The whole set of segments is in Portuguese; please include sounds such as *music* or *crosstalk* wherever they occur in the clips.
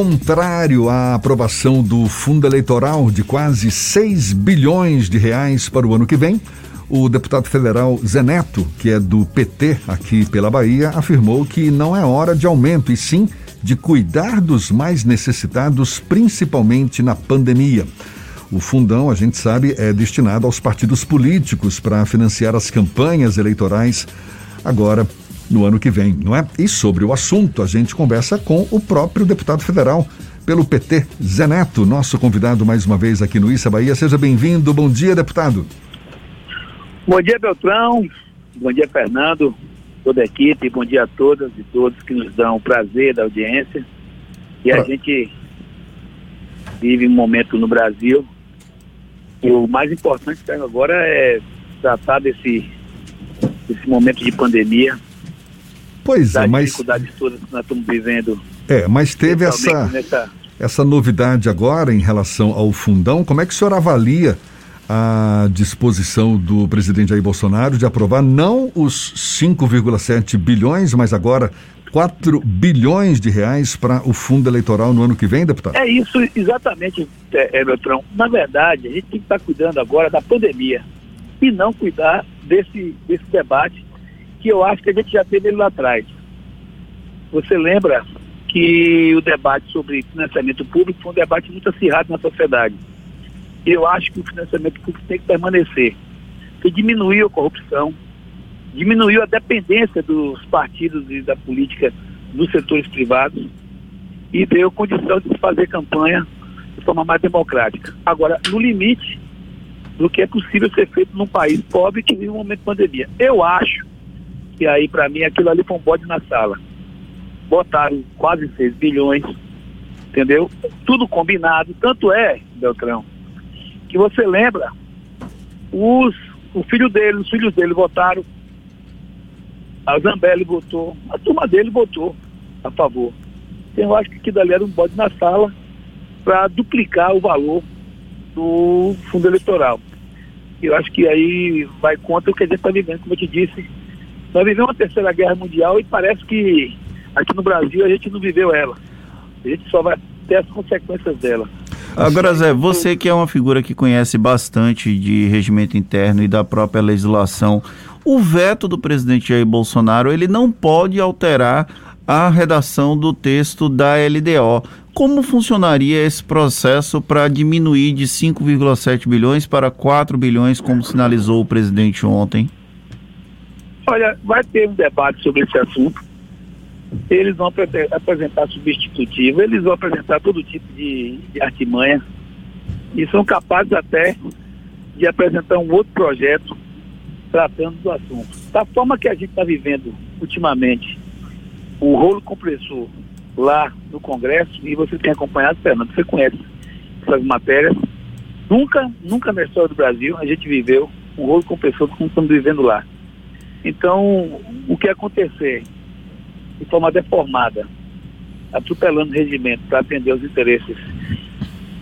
contrário à aprovação do fundo eleitoral de quase 6 bilhões de reais para o ano que vem, o deputado federal Zeneto, que é do PT aqui pela Bahia, afirmou que não é hora de aumento e sim de cuidar dos mais necessitados, principalmente na pandemia. O fundão, a gente sabe, é destinado aos partidos políticos para financiar as campanhas eleitorais agora no ano que vem, não é? E sobre o assunto, a gente conversa com o próprio deputado federal pelo PT, Zé Neto, nosso convidado mais uma vez aqui no Issa Bahia. Seja bem-vindo. Bom dia, deputado. Bom dia, Beltrão. Bom dia, Fernando, toda a equipe. Bom dia a todas e todos que nos dão o prazer da audiência. E a gente vive um momento no Brasil e o mais importante agora é tratar desse, desse momento de pandemia Pois é, mas. dificuldades todas que nós estamos vivendo. É, mas teve essa, nessa... essa novidade agora em relação ao fundão. Como é que o senhor avalia a disposição do presidente Jair Bolsonaro de aprovar não os 5,7 bilhões, mas agora 4 bilhões de reais para o fundo eleitoral no ano que vem, deputado? É isso, exatamente, é, é, Beltrão. Na verdade, a gente tem que estar cuidando agora da pandemia e não cuidar desse, desse debate que eu acho que a gente já teve ele lá atrás. Você lembra que o debate sobre financiamento público foi um debate muito acirrado na sociedade. Eu acho que o financiamento público tem que permanecer, porque diminuiu a corrupção, diminuiu a dependência dos partidos e da política dos setores privados e deu condição de fazer campanha de forma mais democrática. Agora, no limite do que é possível ser feito num país pobre que vive um momento de pandemia. Eu acho e aí, para mim, aquilo ali foi um bode na sala. Botaram quase 6 bilhões, entendeu? Tudo combinado. Tanto é, Beltrão, que você lembra, os, o filho dele, os filhos dele votaram, a Zambelli votou, a turma dele votou a favor. Então, eu acho que aquilo ali era um bode na sala para duplicar o valor do fundo eleitoral. Eu acho que aí vai contra o que a gente está vivendo, como eu te disse, nós vivemos uma terceira guerra mundial e parece que aqui no Brasil a gente não viveu ela. A gente só vai ter as consequências dela. Agora, Zé, você que é uma figura que conhece bastante de regimento interno e da própria legislação, o veto do presidente Jair Bolsonaro, ele não pode alterar a redação do texto da LDO. Como funcionaria esse processo para diminuir de 5,7 bilhões para 4 bilhões, como sinalizou o presidente ontem? Olha, vai ter um debate sobre esse assunto. Eles vão apresentar substitutivo, eles vão apresentar todo tipo de, de artimanha e são capazes até de apresentar um outro projeto tratando do assunto. Da forma que a gente está vivendo ultimamente, o rolo compressor lá no Congresso, e você tem acompanhado, Fernando, você conhece essas matérias, nunca, nunca na história do Brasil a gente viveu um rolo compressor como estamos vivendo lá. Então, o que acontecer de forma deformada, atropelando o regimento para atender os interesses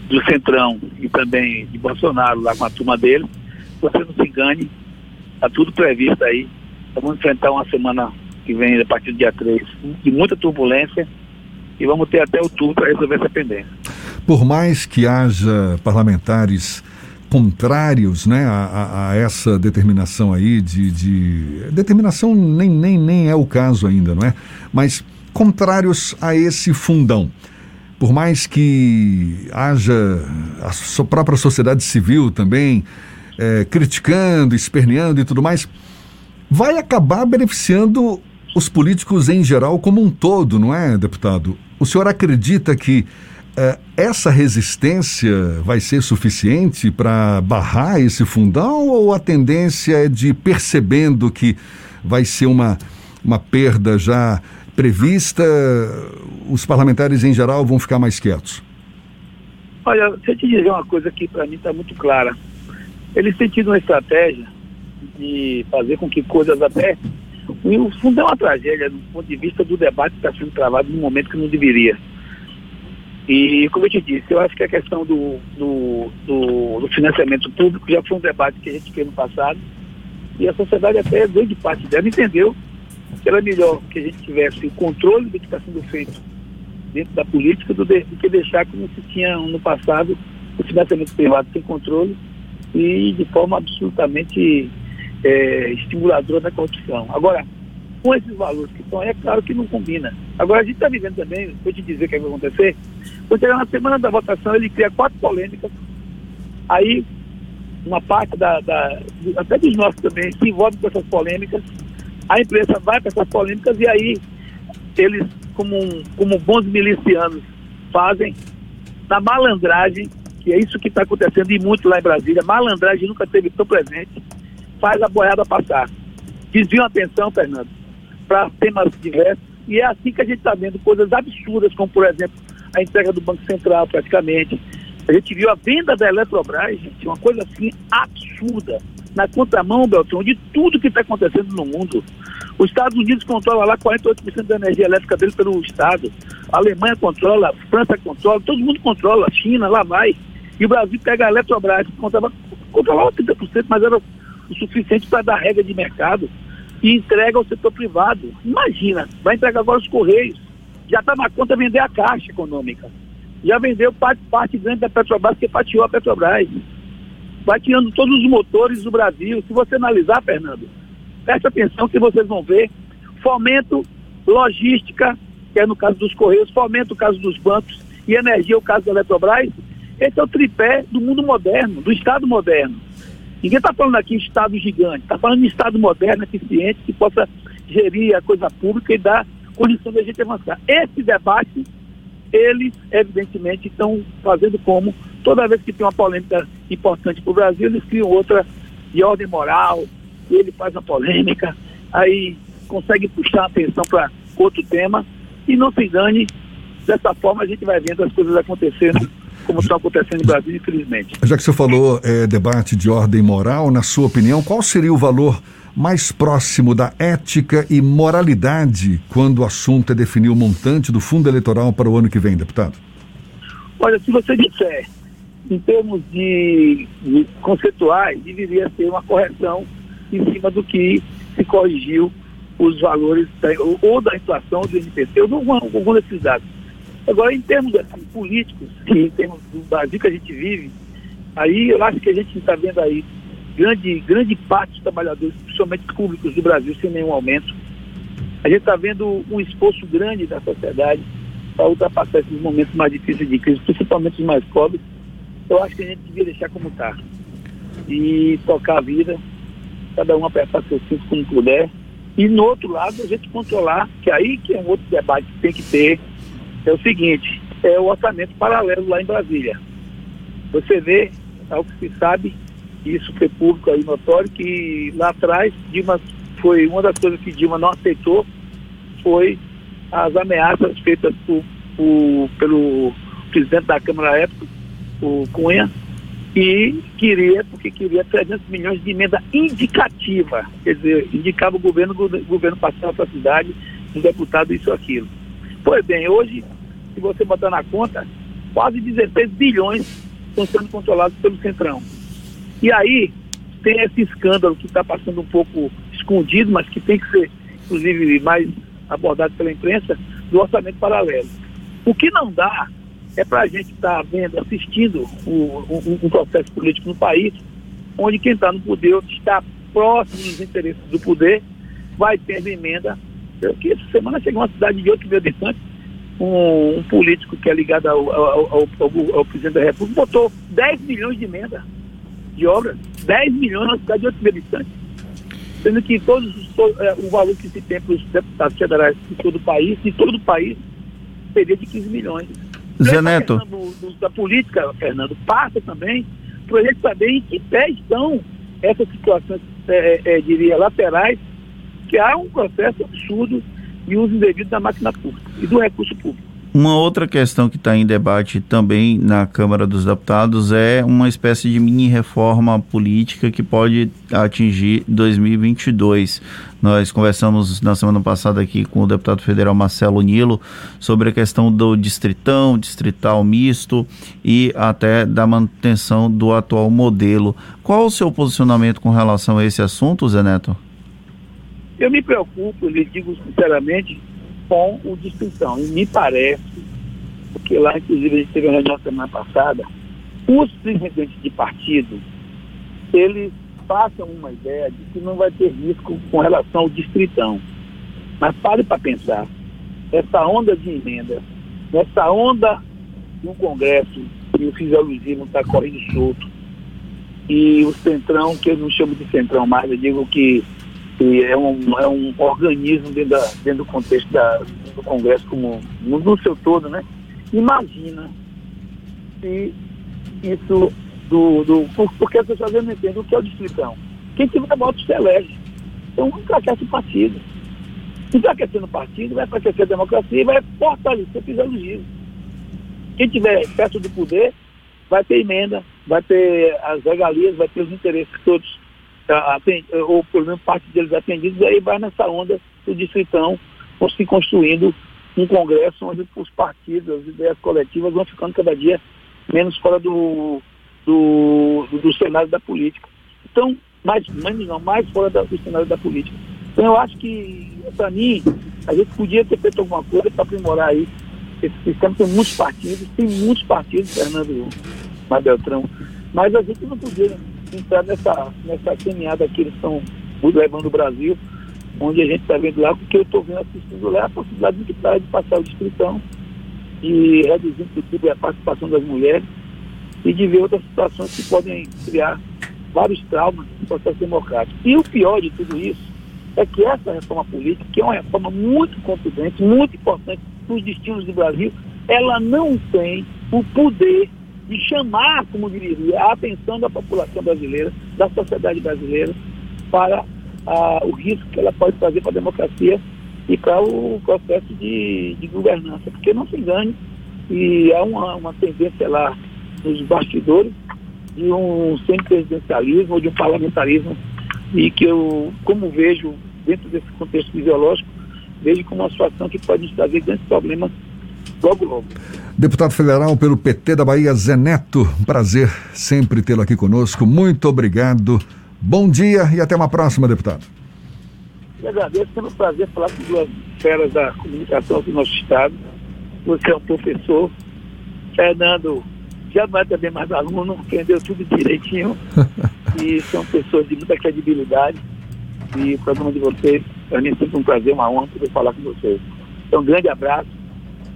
do Centrão e também de Bolsonaro lá com a turma dele, você não se engane, está tudo previsto aí. Vamos enfrentar uma semana que vem, a partir do dia 3, de muita turbulência e vamos ter até outubro para resolver essa pendência. Por mais que haja parlamentares contrários né, a, a, essa determinação aí de, de, Determinação nem, nem, nem é o caso ainda, não é? Mas contrários a esse fundão. Por mais que haja a sua própria sociedade civil também é, criticando, esperneando e tudo mais, vai acabar beneficiando os políticos em geral como um todo, não é, deputado? O senhor acredita que essa resistência vai ser suficiente para barrar esse fundão ou a tendência é de percebendo que vai ser uma, uma perda já prevista, os parlamentares em geral vão ficar mais quietos? Olha, deixa eu te dizer uma coisa que para mim está muito clara. Eles têm tido uma estratégia de fazer com que coisas até. O fundo é uma tragédia do ponto de vista do debate que está sendo travado no momento que não deveria. E, como eu te disse, eu acho que a questão do, do, do, do financiamento público já foi um debate que a gente fez no passado e a sociedade até, grande parte dela, entendeu que era melhor que a gente tivesse o controle do que está sendo feito dentro da política do, que deixar como se tinha no passado o financiamento privado sem controle e de forma absolutamente é, estimuladora da corrupção. Agora, com esses valores que estão aí, é claro que não combina. Agora, a gente está vivendo também, vou te dizer o que vai acontecer, quando chegar na semana da votação, ele cria quatro polêmicas, aí uma parte da, da até dos nossos também se envolve com essas polêmicas, a imprensa vai para essas polêmicas e aí eles, como, como bons milicianos, fazem na malandragem, que é isso que está acontecendo e muito lá em Brasília, malandragem nunca teve tão presente, faz a boiada passar. Desviam a atenção, Fernando, para temas diversos, e é assim que a gente está vendo coisas absurdas, como por exemplo a entrega do Banco Central praticamente. A gente viu a venda da Eletrobras, gente, uma coisa assim absurda, na contramão, Beltrão, de tudo que está acontecendo no mundo. Os Estados Unidos controla lá 48% da energia elétrica dele pelo Estado. A Alemanha controla, a França controla, todo mundo controla, a China, lá vai. E o Brasil pega a Eletrobras, que controlava, controlava 30%, mas era o suficiente para dar regra de mercado e entrega ao setor privado. Imagina, vai entregar agora os Correios. Já está na conta vender a Caixa Econômica. Já vendeu parte, parte grande da Petrobras, que fatiou a Petrobras. Vai tirando todos os motores do Brasil. Se você analisar, Fernando, preste atenção que vocês vão ver. Fomento, logística, que é no caso dos Correios, fomento o caso dos bancos e energia, o caso da Eletrobras. Esse é o tripé do mundo moderno, do Estado moderno. Ninguém está falando aqui em Estado gigante, está falando em Estado moderno, eficiente, que possa gerir a coisa pública e dar condição de a gente avançar. Esse debate, eles, evidentemente, estão fazendo como, toda vez que tem uma polêmica importante para o Brasil, eles criam outra de ordem moral, ele faz uma polêmica, aí consegue puxar a atenção para outro tema, e não se engane, dessa forma a gente vai vendo as coisas acontecendo como está acontecendo no Brasil, infelizmente. Já que você falou é, debate de ordem moral, na sua opinião, qual seria o valor mais próximo da ética e moralidade quando o assunto é definir o montante do fundo eleitoral para o ano que vem, deputado? Olha, se você disser em termos de, de conceituais, deveria ser uma correção em cima do que se corrigiu os valores da, ou da inflação do INPC, ou algum, algum desses dados. Agora, em termos assim, políticos, em termos do Brasil que a gente vive, aí eu acho que a gente está vendo aí grande, grande parte dos trabalhadores, principalmente públicos do Brasil, sem nenhum aumento. A gente está vendo um esforço grande da sociedade para ultrapassar esses momentos mais difíceis de crise, principalmente os mais pobres. Eu acho que a gente devia deixar como está. E tocar a vida, cada um apertar seu cinto como puder. E no outro lado, a gente controlar, que aí que é um outro debate que tem que ter, é o seguinte, é o orçamento paralelo lá em Brasília. Você vê, ao que se sabe, isso foi público aí notório, que lá atrás Dilma foi uma das coisas que Dilma não aceitou foi as ameaças feitas por, por, pelo presidente da Câmara à época, o Cunha, e queria, porque queria 300 milhões de emenda indicativa, quer dizer, indicava o governo, o governo passava para a cidade, um deputado, isso aquilo. Pois bem, hoje se você botar na conta, quase 16 bilhões estão sendo controlados pelo Centrão. E aí tem esse escândalo que está passando um pouco escondido, mas que tem que ser, inclusive, mais abordado pela imprensa, do orçamento paralelo. O que não dá é para a gente estar tá vendo, assistindo um, um, processo político no país, onde quem está no poder, está próximo dos interesses do poder, vai tendo emenda. Eu que essa semana chegou uma cidade de 8 mil habitantes, um, um, político que é ligado ao, ao, ao, ao, presidente da República botou 10 milhões de emenda de obras, 10 milhões na cidade de 8 mil habitantes. Sendo que todos todo, é, o valor que se tem para os deputados federais de todo o país, de todo o país, seria de 15 milhões. Zé Neto. Da política, Fernando, passa também para a gente saber em que pé estão essas situações, é, é, diria, laterais, que há um processo absurdo e uso indevido da máquina pública e do recurso público. Uma outra questão que está em debate também na Câmara dos Deputados é uma espécie de mini reforma política que pode atingir 2022. Nós conversamos na semana passada aqui com o deputado federal Marcelo Nilo sobre a questão do distritão, distrital misto e até da manutenção do atual modelo. Qual o seu posicionamento com relação a esse assunto, Zé Neto? Eu me preocupo, lhe digo sinceramente, com o distritão. E me parece porque lá, inclusive, a gente teve uma reunião semana passada, os presidentes de partido, eles passam uma ideia de que não vai ter risco com relação ao distritão. Mas pare para pensar, essa onda de emenda, essa onda no Congresso, e o fisiologismo está correndo solto, e o centrão, que eu não chamo de centrão mais, eu digo que, que é, um, é um organismo dentro, da, dentro do contexto da, do Congresso como no, no seu todo, né? Imagina se isso do. do porque as pessoas não entendem o que é o distritão. Quem tiver voto se elege. Então enfraquece o partido. Enfraquecendo o partido, vai enfraquecer a democracia e vai fortalecer o fisiologismo. Quem tiver perto do poder vai ter emenda, vai ter as regalias, vai ter os interesses todos, ou pelo menos parte deles atendidos, aí vai nessa onda do distritão se construindo um congresso onde os partidos, as ideias coletivas vão ficando cada dia menos fora do, do, do, do cenário da política. Então, mais, menos não, mais fora da, do cenário da política. Então eu acho que, para mim, a gente podia ter feito alguma coisa para aprimorar aí esse sistema. Tem muitos partidos, tem muitos partidos, Fernando Mabeltrão, mas a gente não podia entrar nessa, nessa caminhada que eles estão levando o Brasil, onde a gente está vendo lá, porque eu estou vendo assistindo lá a possibilidade de, de passar o distritão e reduzir, inclusive, a participação das mulheres e de ver outras situações que podem criar vários traumas no processo democrático. E o pior de tudo isso é que essa reforma política, que é uma reforma muito contundente, muito importante para os destinos do Brasil, ela não tem o poder de chamar, como diria, a atenção da população brasileira, da sociedade brasileira, para ah, o risco que ela pode fazer para a democracia e para o processo de, de governança. Porque não se engane, e há uma, uma tendência lá nos bastidores de um semipresidencialismo ou de um parlamentarismo e que eu, como vejo dentro desse contexto fisiológico, vejo como uma situação que pode nos trazer grandes problemas logo, logo. Deputado federal pelo PT da Bahia, Zé Neto, prazer sempre tê-lo aqui conosco. Muito obrigado. Bom dia e até uma próxima, deputado. Eu agradeço, um prazer falar com duas feras da comunicação do nosso Estado. Você é um professor. Fernando já não é também mais aluno, aprendeu tudo direitinho. *laughs* e são pessoas de muita credibilidade. E o programa de vocês, para mim, é sempre um prazer, uma honra poder falar com vocês. Então, um grande abraço.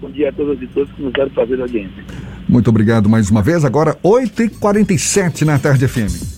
Bom dia a todas e todos que nos deram fazer a audiência. Muito obrigado mais uma vez. Agora, 8h47 na Tarde FM.